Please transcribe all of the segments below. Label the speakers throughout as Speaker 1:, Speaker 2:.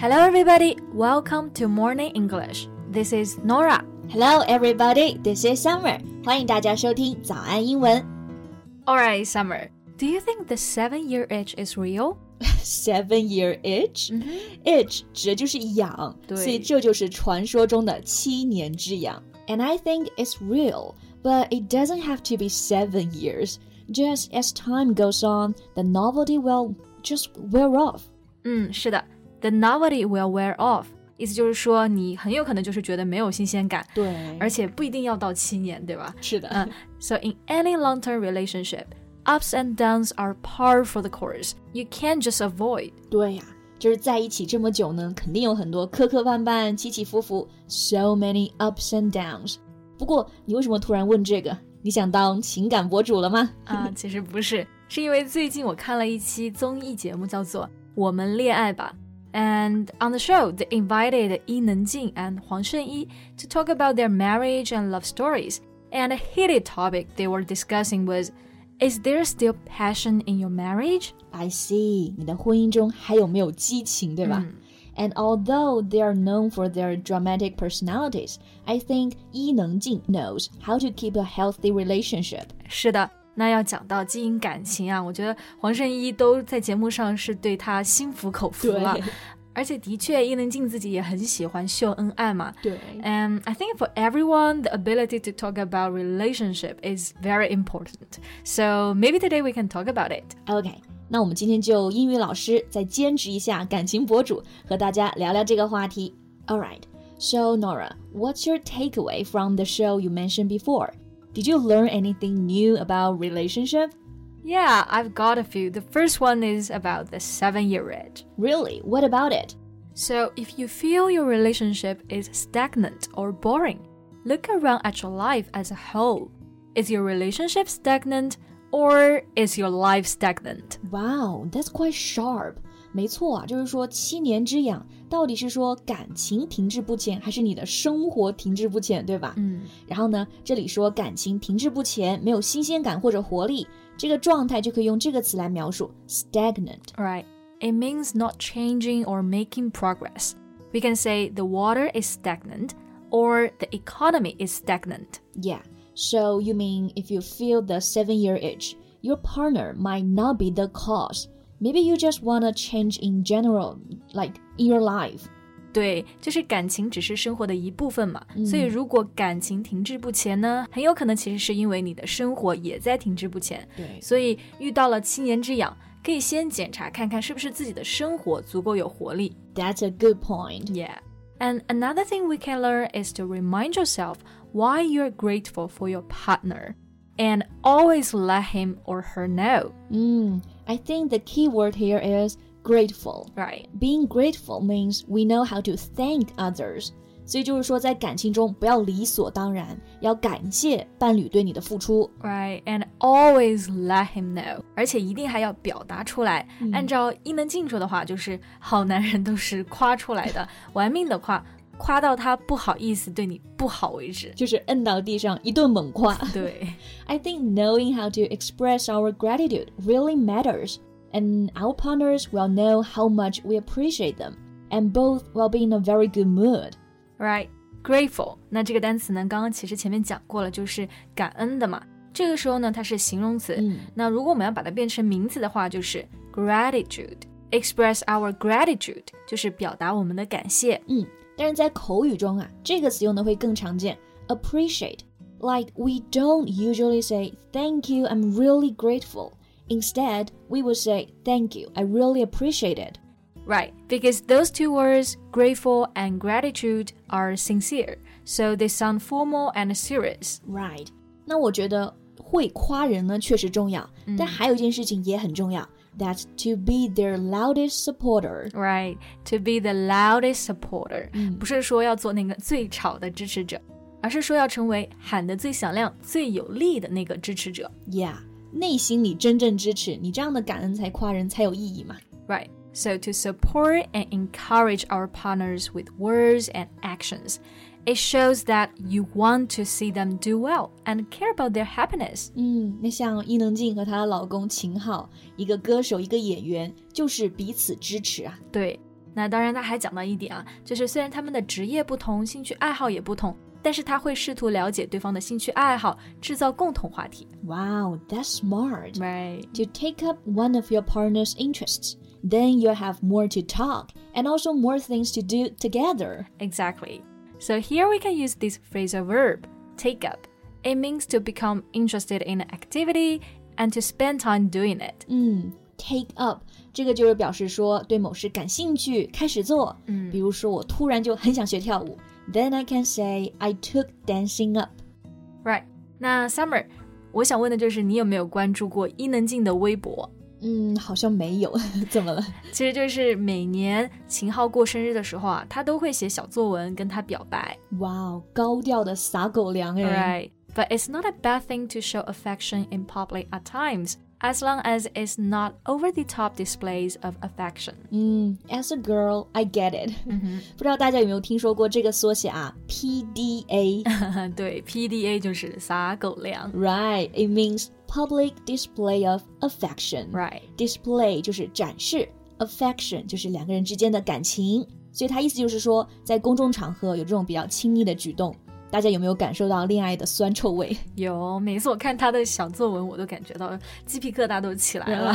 Speaker 1: Hello, everybody. Welcome to Morning English. This is Norah.
Speaker 2: Hello, everybody. This is Summer. 欢迎大家收听早安英文。
Speaker 1: All right, Summer. Do you think the seven-year itch is real?
Speaker 2: Seven-year itch, mm-hmm. itch 指就是痒，所以这就是传说中的七年之痒。And I think it's real, but it doesn't have to be seven years. Just as time goes on, the novelty will just wear off.
Speaker 1: 嗯，是的。，the novelty will wear off。意思就是说，你很有可能就是觉得没有新鲜感，
Speaker 2: 对
Speaker 1: 而且不一定要到七年，对吧？
Speaker 2: 是的。
Speaker 1: 嗯，So in any long-term relationship, ups and downs are par for the course. You can't just avoid.
Speaker 2: 对呀、就是在一起这么久呢，肯定有很多磕磕绊绊、起起伏伏，so many ups and downs。不过，你为什么突然问这个？你想当情感博主了吗？
Speaker 1: 啊，其实不是，是因为最近我看了一期综艺节目，叫做《我们恋爱吧》。And on the show, they invited Yi Nengjing and Huang Shengyi to talk about their marriage and love stories. And a heated topic they were discussing was Is there still passion in your marriage?
Speaker 2: I see. Mm. And although they are known for their dramatic personalities, I think Yi Nengjing knows how to keep a healthy relationship.
Speaker 1: 是的。那要讲到经营感情啊，我觉得黄圣依都在节目上是对他心服口服了。而且的确，伊能静自己也很喜欢秀恩爱嘛。
Speaker 2: 对。
Speaker 1: Um, I think for everyone, the ability to talk about relationship is very important. So maybe today we can talk about it.
Speaker 2: Okay. 那我们今天就英语老师再兼职一下感情博主，和大家聊聊这个话题。All right. So Norah, what's your takeaway from the show you mentioned before? Did you learn anything new about relationship?
Speaker 1: Yeah, I've got a few. The first one is about the seven year itch.
Speaker 2: Really? What about it?
Speaker 1: So, if you feel your relationship is stagnant or boring, look around at your life as a whole. Is your relationship stagnant or is your life stagnant?
Speaker 2: Wow, that's quite sharp. 没错啊，就是说七年之痒，到底是说感情停滞不前，还是你的生活停滞不前，对吧？
Speaker 1: 嗯，
Speaker 2: 然后呢，这里说感情停滞不前，没有新鲜感或者活力，这个状态就可以用这个词来描述：stagnant。
Speaker 1: Right. It means not changing or making progress. We can say the water is stagnant or the economy is stagnant.
Speaker 2: Yeah. So you mean if you feel the seven-year itch, your partner might not be the cause. Maybe you just want to change in general, like in your life.
Speaker 1: 对，就是感情只是生活的一部分嘛，所以如果感情停滞不前呢，很有可能其实是因为你的生活也在停滞不前。
Speaker 2: 对
Speaker 1: 所以遇到了七年之痒，可以先检查看看是不是自己的生活足够有活力。
Speaker 2: That's a good point.
Speaker 1: Yeah. And another thing we can learn is to remind yourself why you're grateful for your partner and always let him or her know.
Speaker 2: Mm, I think the key word here is grateful.
Speaker 1: Right.
Speaker 2: Being grateful means we know how to thank others. 所以就是说，在感情中不要理所当然，要感谢伴侣对你的付出。
Speaker 1: Right, and always let him know，而且一定还要表达出来。按照伊能静说的话，就是好男人都是夸出来的，玩命的夸， 夸到他不好意思对你不好为止。
Speaker 2: 就是摁到地上一顿猛夸。
Speaker 1: 对
Speaker 2: I think knowing how to express our gratitude really matters, and our partners will know how much we appreciate them, and both will be in a very good mood.
Speaker 1: ，right, grateful。那这个单词呢，刚刚其实前面讲过了，就是感恩的嘛。这个时候呢，它是形容词。
Speaker 2: 嗯
Speaker 1: 那如果我们要把它变成名词的话，就是 gratitude。Express our gratitude 就是表达我们的感谢。
Speaker 2: 嗯， 但是在口语中啊，这个词用的会更常见，appreciate。Like we don't usually say thank you, I'm really grateful. Instead, we would say thank you, I really appreciate it.
Speaker 1: Right, because those two words, grateful and gratitude, are sincere, so they sound formal and serious.
Speaker 2: Right. 那我觉得会夸人呢确实重要，但还有一件事情也很重要 ，That's to be their loudest supporter.
Speaker 1: Right, to be the loudest supporter，、不是说要做那个最吵的支持者，而是说要成为喊得最响亮、最有力的那个支持者。
Speaker 2: Yeah，内心里真正支持你，这样的感恩才夸人才有意义嘛。
Speaker 1: Right. So to support and encourage our partners with words and actions, it shows that you want to see them do well and care about their happiness.
Speaker 2: 嗯，那像伊能静和她的老公秦昊，一个歌手，一个演员，就是彼此支持啊。
Speaker 1: 对， 那当然，他还讲到一点啊，就是虽然他们的职业不同，兴趣爱好也不同，但是他会试图了解对方的兴趣爱好，制造共同话题。
Speaker 2: Wow, that's smart.
Speaker 1: Right.
Speaker 2: To take up one of your partner's interests, then you'll have more to talk and also more things to do together.
Speaker 1: Exactly. So here we can use this phrasal verb, take up. It means to become interested in an activity and to spend time doing it.
Speaker 2: 嗯，take up 这个就是表示说对某事感兴趣，开始做。
Speaker 1: 嗯
Speaker 2: 比如说我突然就很想学跳舞，then I can say I took dancing up.
Speaker 1: Right. 那 Summer，我想问的就是你有没有关注过伊能静的微博？
Speaker 2: 嗯，好像没有，怎么了？
Speaker 1: 其实就是每年秦昊过生日的时候啊，他都会写小作文跟他表白。
Speaker 2: 哇哦，高调的撒狗粮哎。
Speaker 1: Right. But it's not a bad thing to show affection in public at times, as long as it's not over the top displays of affection.
Speaker 2: 嗯，as a girl, I get it. 不知道大家有没有听说过这个缩写啊？PDA.
Speaker 1: 对，PDA 就是撒狗粮。
Speaker 2: Right, it means public display of affection.
Speaker 1: Right.
Speaker 2: Display 就是展示，affection 就是两个人之间的感情，所以它意思就是说，在公众场合有这种比较亲密的举动， 大家有没有感受到恋爱的酸臭味？
Speaker 1: 有，每次我看他的小作文，我都感觉到鸡皮疙瘩都起来了。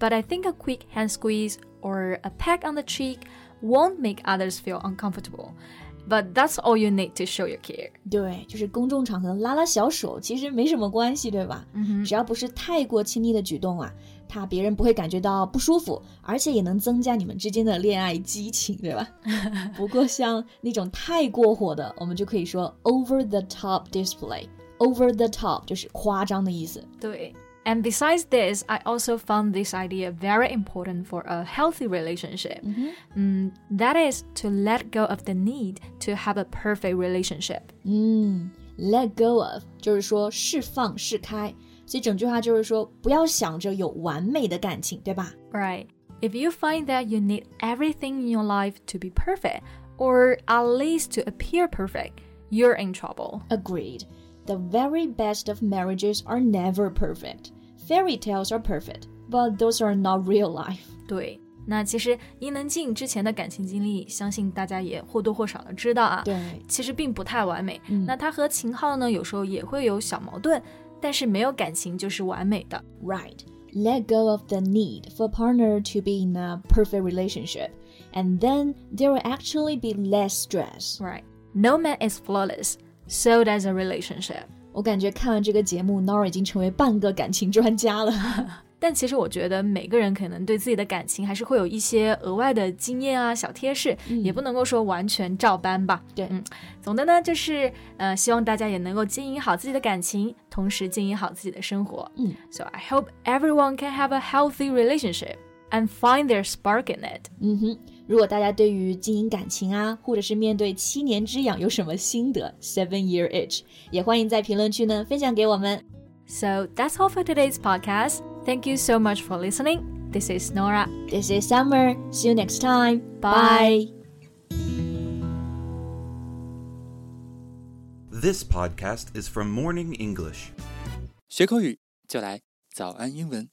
Speaker 1: But I think a quick hand squeeze or a peck on the cheek won't make others feel uncomfortable. But that's all you need to show your care.
Speaker 2: 对，就是公众场合拉拉小手，其实没什么关系，对吧？
Speaker 1: 嗯
Speaker 2: 只要不是太过亲密的举动啊，他别人不会感觉到不舒服，而且也能增加你们之间的恋爱激情，对吧？不过像那种太过火的，我们就可以说 over the top display。over the top 就是夸张的意思。
Speaker 1: 对。And besides this, I also found this idea very important for a healthy relationship. Mm, that is to let go of the need to have a perfect relationship.
Speaker 2: 嗯，let go of 就是说释放、释开， 所以整句话就是说不要想着有完美的感情，对吧
Speaker 1: ？Right. If you find that you need everything in your life to be perfect, or at least to appear perfect, you're in trouble.
Speaker 2: Agreed. The very best of marriages are never perfect. Fairy tales are perfect, but those are not real life.
Speaker 1: 对，那其实伊能静之前的感情经历，相信大家也或多或少的知道啊。
Speaker 2: 对，
Speaker 1: 其实并不太完美。
Speaker 2: 嗯
Speaker 1: 那她和秦昊呢，有时候也会有小矛盾，但是没有感情就是完美的。
Speaker 2: Right. Let go of the need for a partner to be in a perfect relationship, and then there will actually be less stress.
Speaker 1: Right. No man is flawless, so does a relationship.
Speaker 2: 我感觉看完这个节目，Norah 已经成为半个感情专家了。
Speaker 1: 但其实我觉得每个人可能对自己的感情还是会有一些额外的经验啊、小贴士，也不能够说完全照搬吧。
Speaker 2: 对
Speaker 1: 嗯，总的呢就是呃，希望大家也能够经营好自己的感情，同时经营好自己的生活。
Speaker 2: 嗯
Speaker 1: ，So I hope everyone can have a healthy relationship and find their spark in it.
Speaker 2: 嗯哼，如果大家对于经营感情啊，或者是面对七年之痒有什么心得，Seven Year Age，也欢迎在评论区呢分享给我们。
Speaker 1: So that's all for today's podcast. Thank you so much for listening. This is Norah.
Speaker 2: This is Summer. See you next time.
Speaker 1: Bye.
Speaker 3: This podcast is from Morning English.
Speaker 4: 学口语就来早安英文。